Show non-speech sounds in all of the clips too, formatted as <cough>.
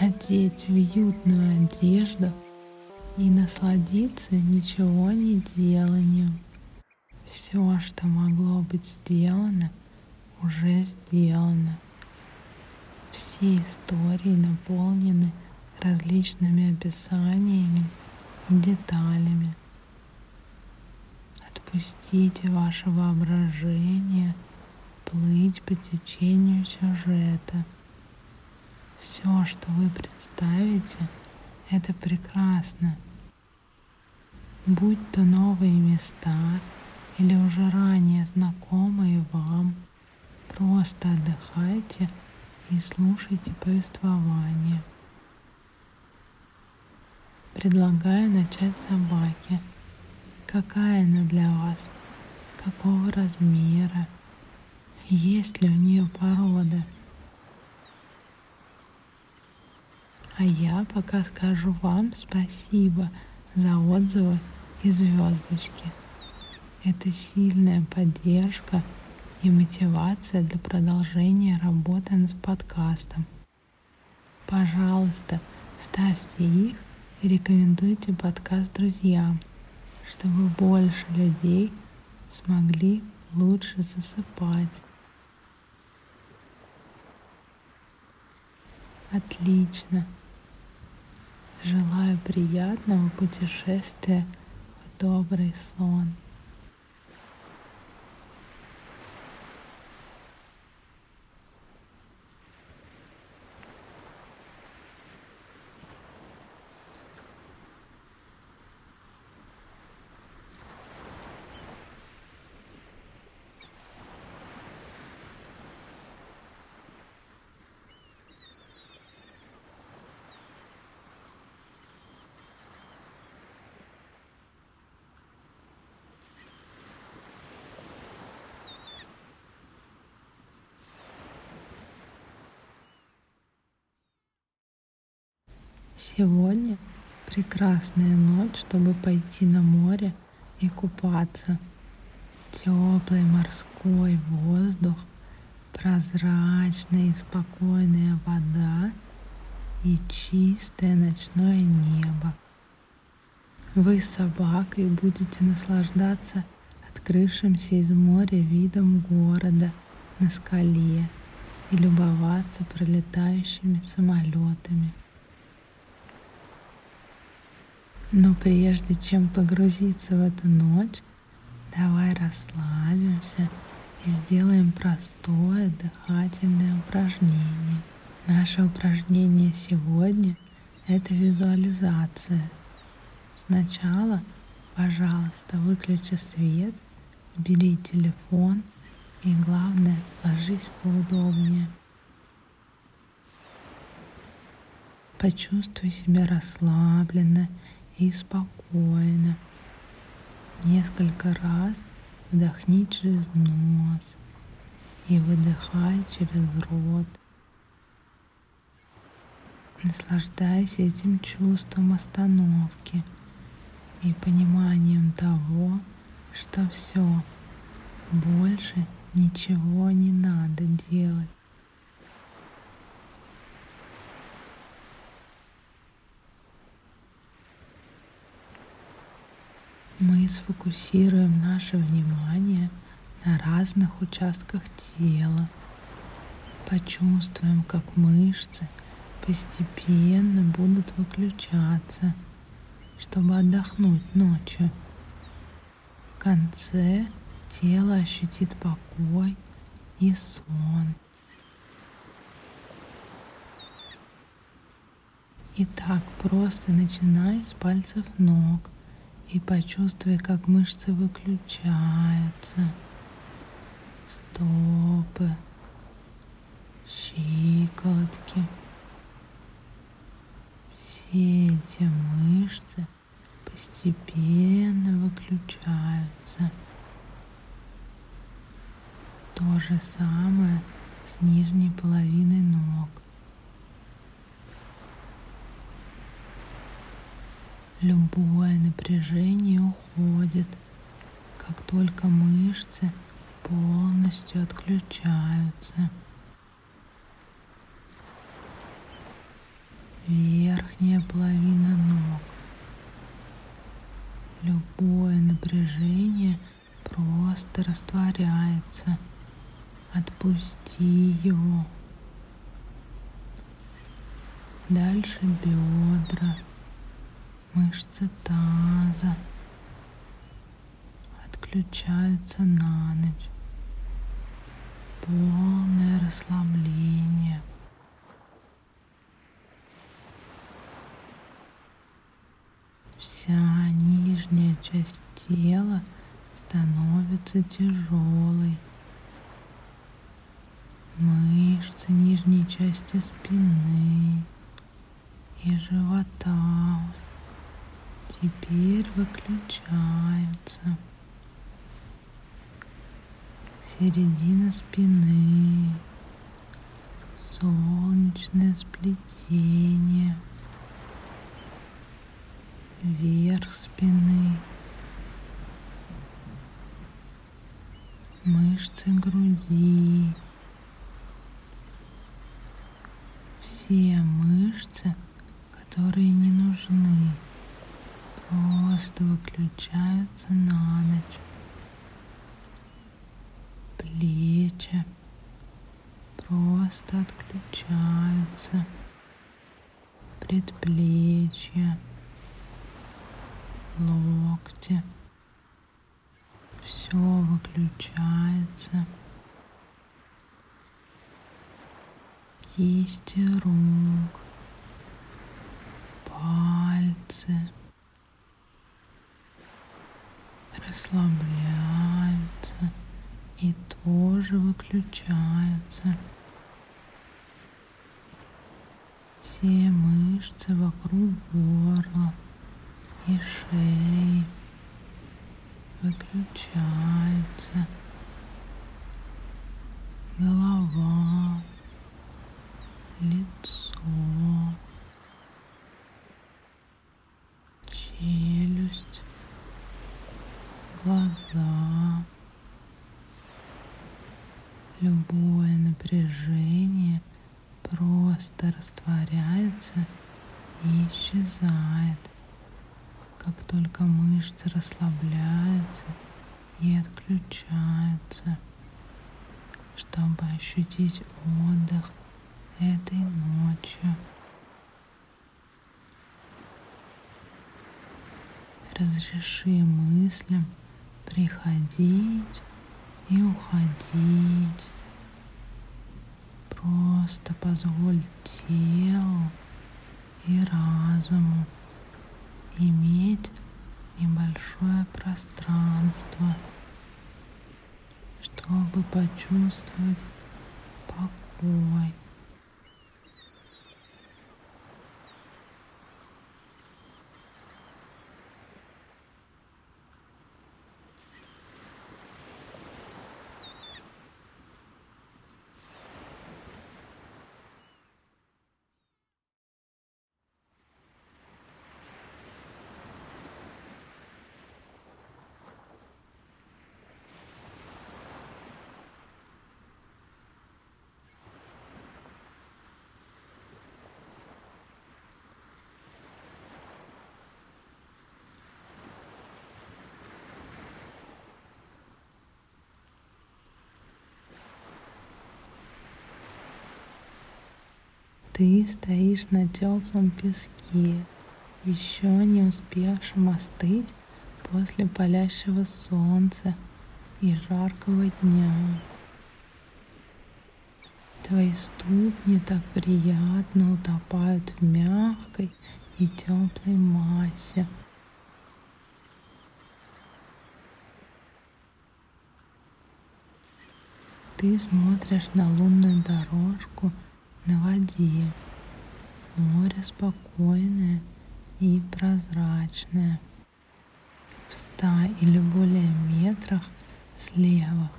надеть уютную одежду и насладиться ничего не деланием. Все, что могло быть сделано, уже сделано. Все истории наполнены различными описаниями и деталями. Отпустите ваше воображение плыть по течению сюжета – все, что вы представите, это прекрасно. Будь то новые места или уже ранее знакомые вам, просто отдыхайте и слушайте повествование. Предлагаю начать с собаки. Какая она для вас? Какого размера? Есть ли у нее порода? А я пока скажу вам спасибо за отзывы и звездочки. Это сильная поддержка и мотивация для продолжения работы над подкастом. Пожалуйста, ставьте их и рекомендуйте подкаст друзьям, чтобы больше людей смогли лучше засыпать. Отлично. Желаю приятного путешествия в добрый сон. Сегодня прекрасная ночь, чтобы пойти на море и купаться. Теплый морской воздух, прозрачная и спокойная вода и чистое ночное небо. Вы с собакой будете наслаждаться открывшимся из моря видом города на скале и любоваться пролетающими самолетами. Но прежде чем погрузиться в эту ночь, давай расслабимся и сделаем простое дыхательное упражнение. Наше упражнение сегодня — это визуализация. Сначала, пожалуйста, выключи свет, бери телефон и, главное, ложись поудобнее. Почувствуй себя расслабленно и спокойно. Несколько раз вдохни через нос и выдыхай через рот. Наслаждайся этим чувством остановки и пониманием того, что все, больше ничего не надо делать. Мы сфокусируем наше внимание на разных участках тела. Почувствуем, как мышцы постепенно будут выключаться, чтобы отдохнуть ночью. В конце тело ощутит покой и сон. Итак, просто начинай с пальцев ног и почувствуй, как мышцы выключаются, стопы, щиколотки. Все эти постепенно выключаются. То же самое с нижней половиной ног. Любое напряжение уходит, как только мышцы полностью отключаются. Верхняя половина ног. Любое напряжение просто растворяется. Отпусти его. Дальше бедра мышцы таза отключаются на ночь. Полное расслабление. Вся нижняя часть тела становится тяжелой. Мышцы нижней части спины и живота теперь выключаются. Середина спины, солнечное сплетение, верх спины, мышцы груди, все мышцы, которые не нужны просто выключаются на ночь. Плечи просто отключаются. Предплечья, локти. Все выключается. Кисти рук, пальцы. расслабляются и тоже выключаются. Все мышцы вокруг горла и шеи выключаются. Голова, лицо, челюсть глаза. Любое напряжение просто растворяется и исчезает, как только мышцы расслабляются и отключаются, чтобы ощутить отдых этой ночью. Разреши мыслям приходить и уходить. Просто позволь телу и разуму иметь небольшое пространство, чтобы почувствовать покой. Ты стоишь на теплом песке, еще не успевшем остыть после палящего солнца и жаркого дня. Твои ступни так приятно утопают в мягкой и теплой массе. Ты смотришь на лунную дорожку – на воде. Море спокойное и прозрачное. В ста или более метрах слева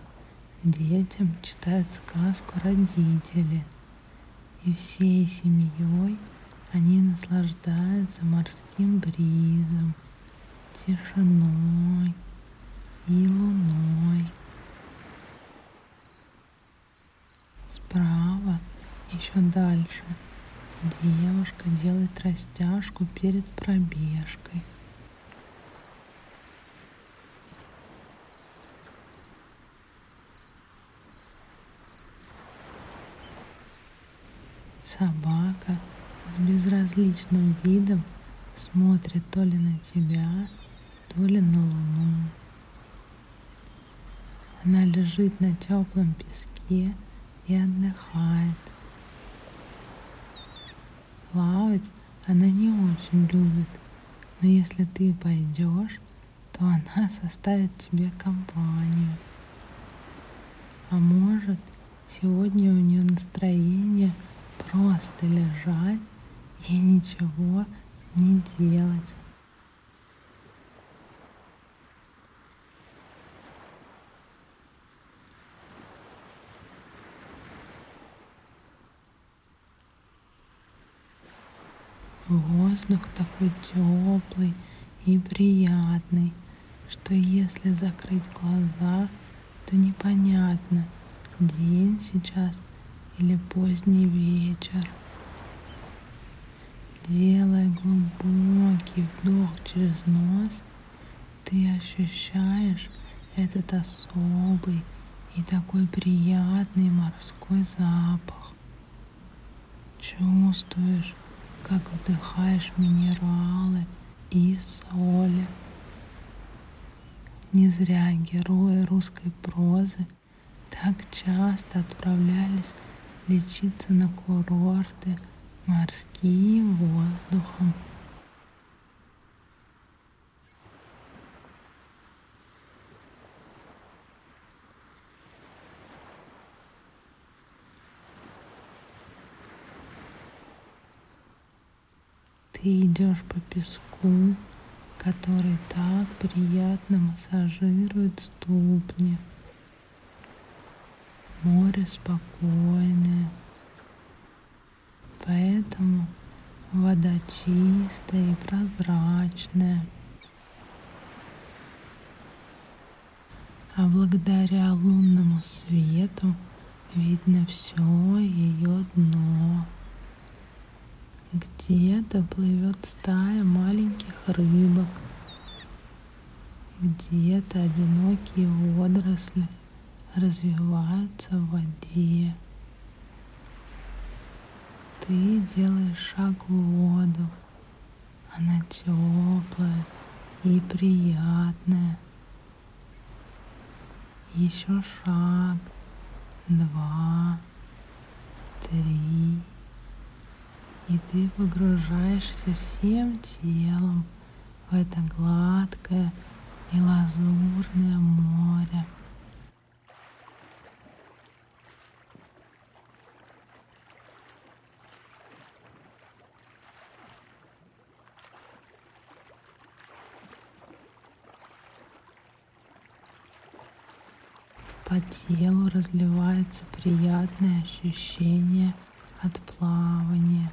детям читают сказку родители. И всей семьей они наслаждаются морским бризом, тишиной и луной. Справа, еще дальше, девушка делает растяжку перед пробежкой. Собака с безразличным видом смотрит то ли на тебя, то ли на луну. Она лежит на теплом песке и отдыхает. Плавать она не очень любит, но если ты пойдешь, то она <laughs> составит тебе компанию. А может, сегодня у нее настроение просто лежать и ничего не делать. Воздух такой теплый и приятный, что если закрыть глаза, то непонятно, день сейчас или поздний вечер. Делая глубокий вдох через нос, ты ощущаешь этот особый и такой приятный морской запах. Чувствуешь, как вдыхаешь минералы и соли. Не зря герои русской прозы так часто отправлялись лечиться на курорты морским воздухом. Ты идешь по песку, который так приятно массажирует ступни. Море спокойное, поэтому вода чистая и прозрачная. А благодаря лунному свету видно все ее дно. Где-то плывет стая маленьких рыбок, где-то одинокие водоросли – развиваются в воде. Ты делаешь шаг в воду. Она теплая и приятная. Еще шаг, два, три. И ты погружаешься всем телом в это гладкое и лазурное море. По телу разливается приятное ощущение от плавания.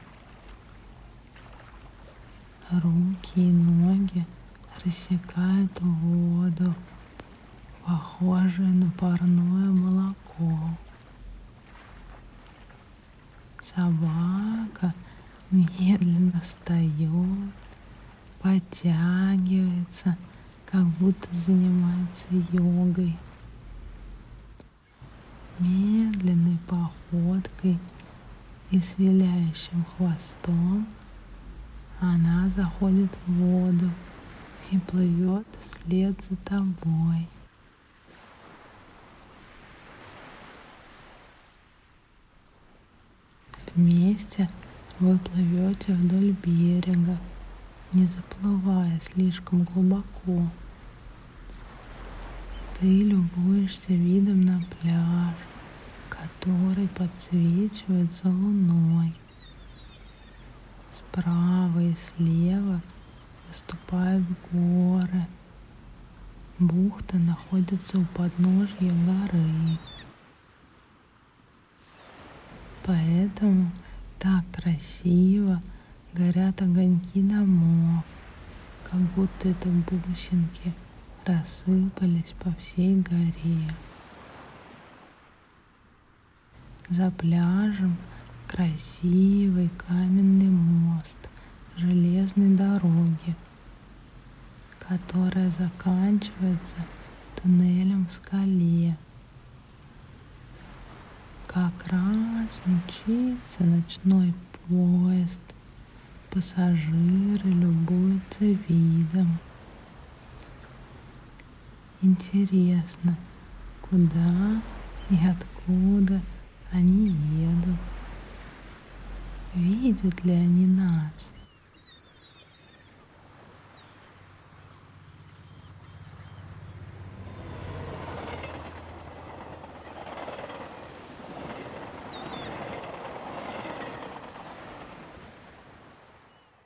Руки и ноги рассекают воду, похожую на парное молоко. Собака медленно встает, подтягивается, как будто занимается йогой медленной походкой и с виляющим хвостом она заходит в воду и плывет вслед за тобой. Вместе вы плывете вдоль берега, не заплывая слишком глубоко. Ты любуешься видом на пляж, который подсвечивается луной. Справа и слева выступают горы, Бухта находится у подножья горы. Поэтому так красиво горят огоньки домов, как будто это бусинки рассыпались по всей горе. За пляжем красивый каменный мост железной дороги, которая заканчивается туннелем в скале. Как раз мчится ночной поезд, пассажиры любуются видом. Интересно, куда и откуда они едут? Видят ли они нас?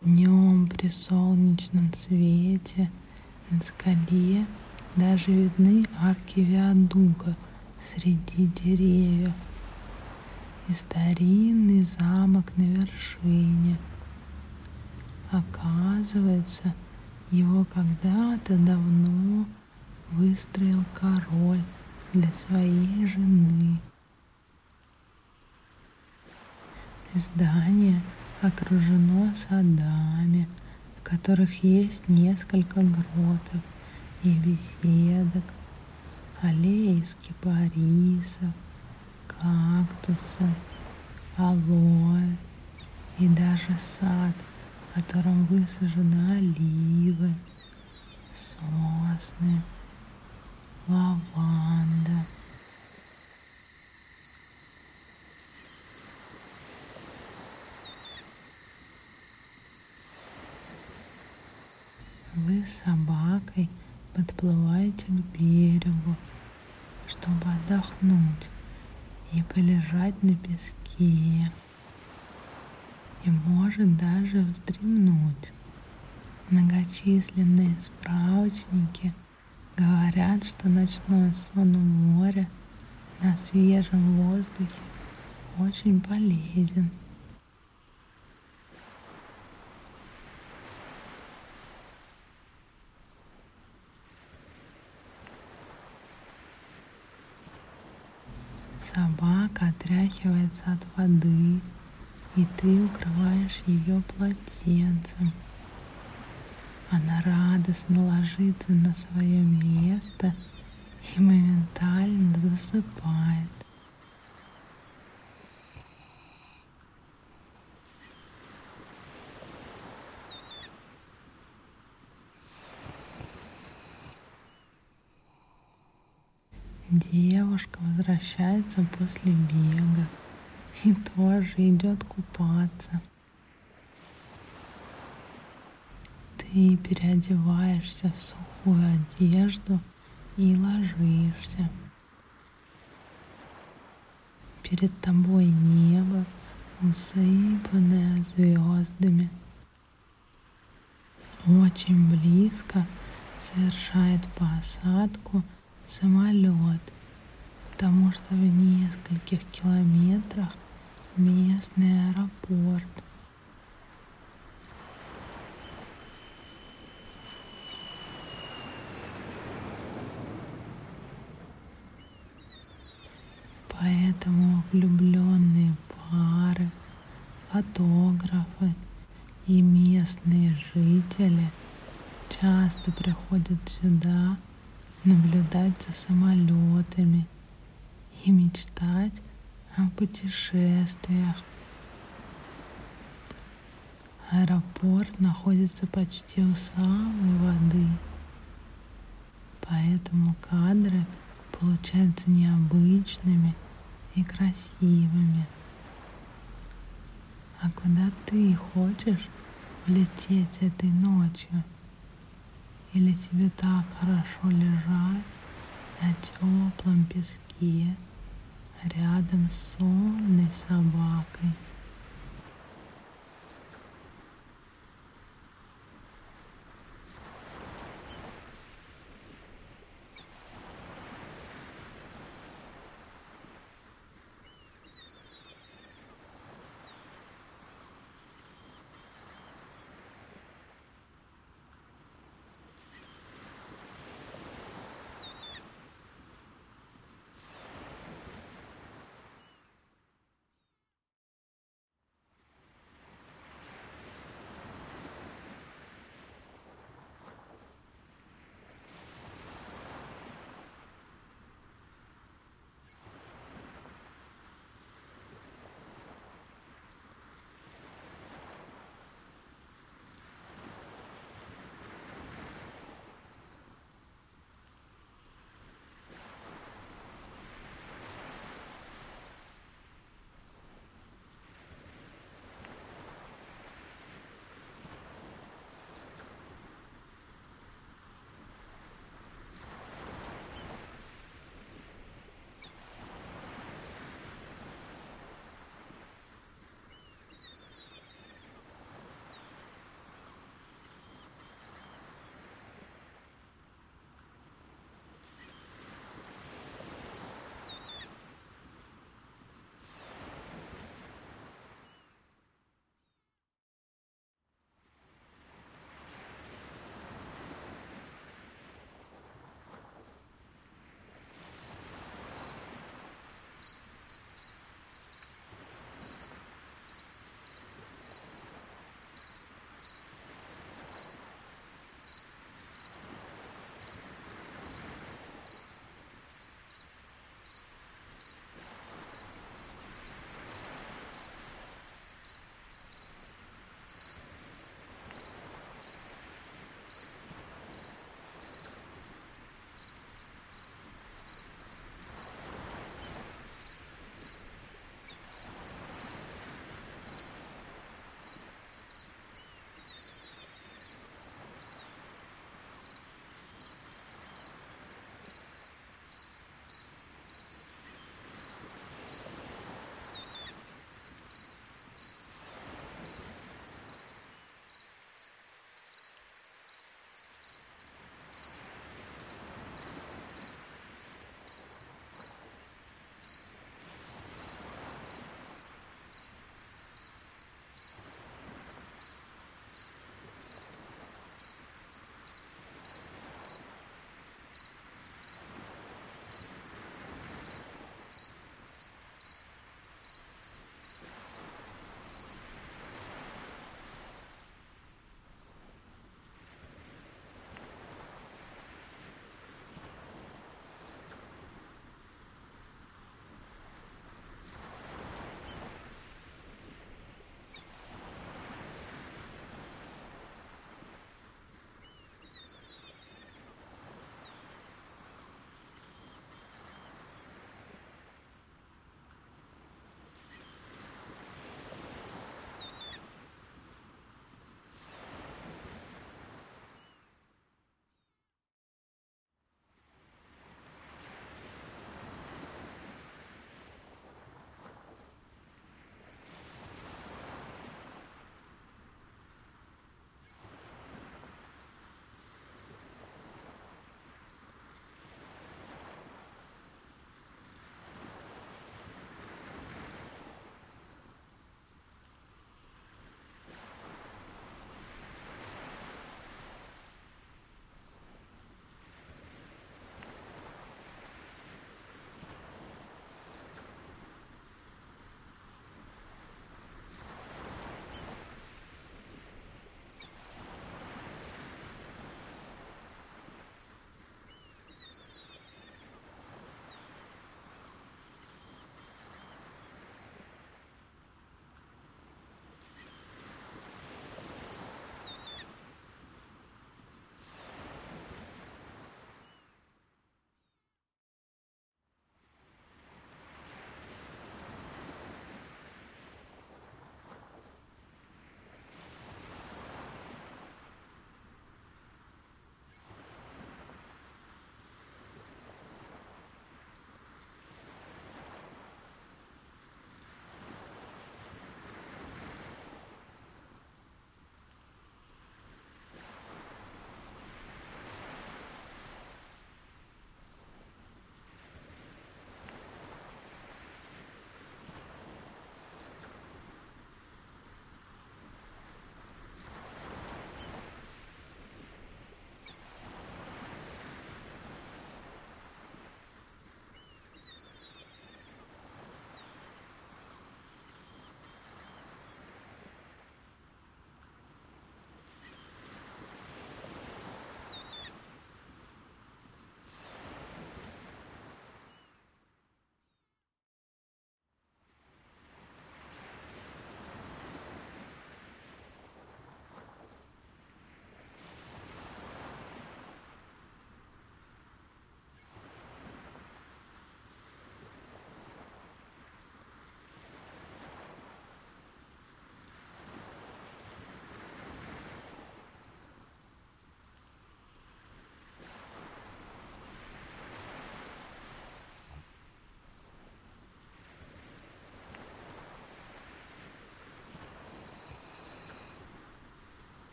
Днем при солнечном свете на скале даже видны арки виадука среди деревьев и старинный замок на вершине. Оказывается, его когда-то давно выстроил король для своей жены. Здание окружено садами, в которых есть несколько гротов и беседок, аллеи из кипарисов, кактусов, алоэ и даже сад, в котором высажены оливы, сосны, лаванда. Вы с собакой подплываете к берегу, чтобы отдохнуть и полежать на песке. И может даже вздремнуть. Многочисленные справочники говорят, что ночной сон у моря на свежем воздухе очень полезен. Собака отряхивается от воды, и ты укрываешь ее полотенцем. Она радостно ложится на свое место и моментально засыпает. Девушка возвращается после бега и тоже идет купаться. Ты переодеваешься в сухую одежду и ложишься. Перед тобой небо, усыпанное звездами. Очень близко совершает посадку самолет, потому что в нескольких километрах местный аэропорт. Поэтому влюбленные пары, фотографы и местные жители часто приходят сюда наблюдать за самолетами и мечтать о путешествиях. Аэропорт находится почти у самой воды, поэтому кадры получаются необычными и красивыми. А куда ты хочешь улететь этой ночью? Или тебе так хорошо лежать на теплом песке рядом с сонной собакой?